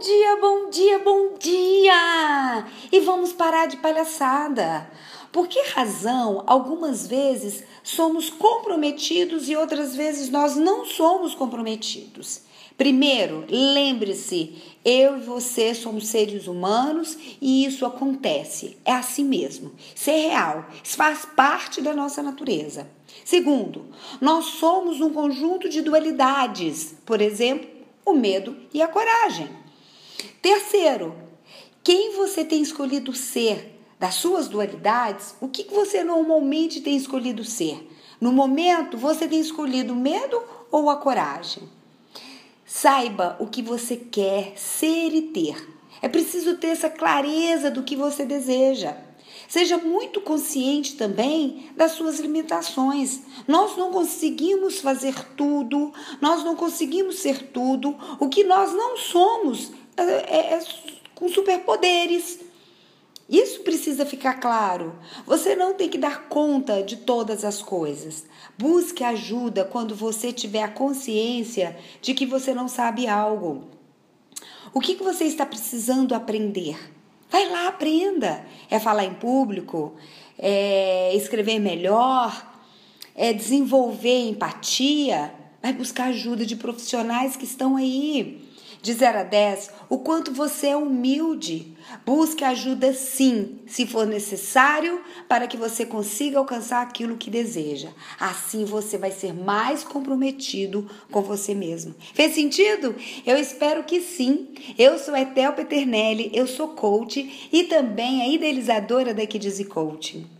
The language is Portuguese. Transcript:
dia, bom dia, bom dia! E vamos parar de palhaçada. Por que razão algumas vezes somos comprometidos e outras vezes nós não somos comprometidos? Primeiro, lembre-se, eu e você somos seres humanos e isso acontece. É assim mesmo. É real. Isso faz parte da nossa natureza. Segundo, nós somos um conjunto de dualidades. Por exemplo, o medo e a coragem. Terceiro, quem você tem escolhido ser das suas dualidades, o que você normalmente tem escolhido ser? No momento, você tem escolhido o medo ou a coragem? Saiba o que você quer ser e ter. É preciso ter essa clareza do que você deseja. Seja muito consciente também das suas limitações. Nós não conseguimos fazer tudo, nós não conseguimos ser tudo. O que nós não somos é, é, é com superpoderes. Isso precisa ficar claro. Você não tem que dar conta de todas as coisas. Busque ajuda quando você tiver a consciência de que você não sabe algo. O que, que você está precisando aprender? Vai lá, aprenda. É falar em público, é escrever melhor, é desenvolver empatia. Vai buscar ajuda de profissionais que estão aí de 0 a 10, o quanto você é humilde. Busque ajuda sim, se for necessário, para que você consiga alcançar aquilo que deseja. Assim você vai ser mais comprometido com você mesmo. Fez sentido? Eu espero que sim. Eu sou Etel Peternelli, eu sou coach e também a idealizadora da Kids Coaching.